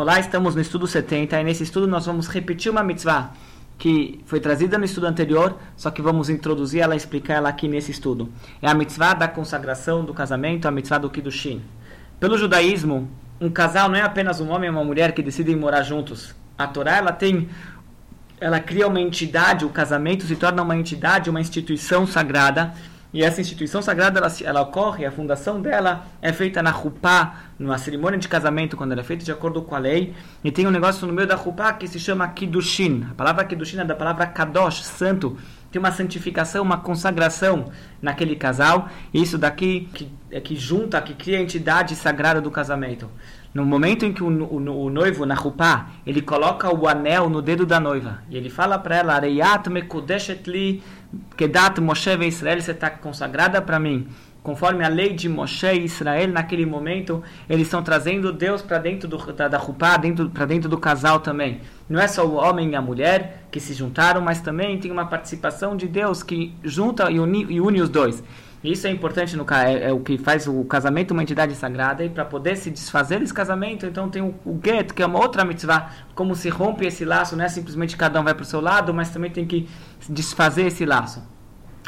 Olá, estamos no estudo 70 e nesse estudo nós vamos repetir uma mitzvah que foi trazida no estudo anterior, só que vamos introduzir ela e explicar ela aqui nesse estudo. É a mitzvah da consagração do casamento, a mitzvah do Kiddushin. Pelo judaísmo, um casal não é apenas um homem e uma mulher que decidem morar juntos. A Torá ela tem ela cria uma entidade, o casamento se torna uma entidade, uma instituição sagrada e essa instituição sagrada, ela, ela ocorre, a fundação dela é feita na Rupá, numa cerimônia de casamento, quando ela é feita de acordo com a lei. E tem um negócio no meio da Rupá que se chama Kiddushin. A palavra Kiddushin é da palavra Kadosh, santo. Tem uma santificação, uma consagração naquele casal. Isso daqui que, é que junta, que cria a entidade sagrada do casamento. No momento em que o, o, o noivo, na Rupá, ele coloca o anel no dedo da noiva. E ele fala para ela, Areyat mekodeshet li Kedat Moshe Israel, você está consagrada para mim. Conforme a lei de Moshe e Israel, naquele momento, eles estão trazendo Deus para dentro do, da, da Rupá, dentro, para dentro do casal também. Não é só o homem e a mulher que se juntaram, mas também tem uma participação de Deus que junta e une, e une os dois. Isso é importante no é, é o que faz o casamento uma entidade sagrada e para poder se desfazer desse casamento, então tem o, o get, que é uma outra mitzvah, como se rompe esse laço, não é simplesmente cada um vai para o seu lado, mas também tem que desfazer esse laço.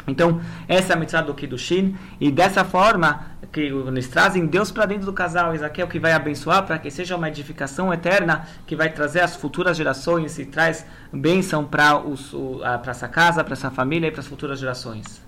Então, essa é a mitzvah do Kiddushin, e dessa forma, que eles trazem Deus para dentro do casal, aqui é o que vai abençoar para que seja uma edificação eterna, que vai trazer as futuras gerações e traz bênção para essa casa, para essa família e para as futuras gerações.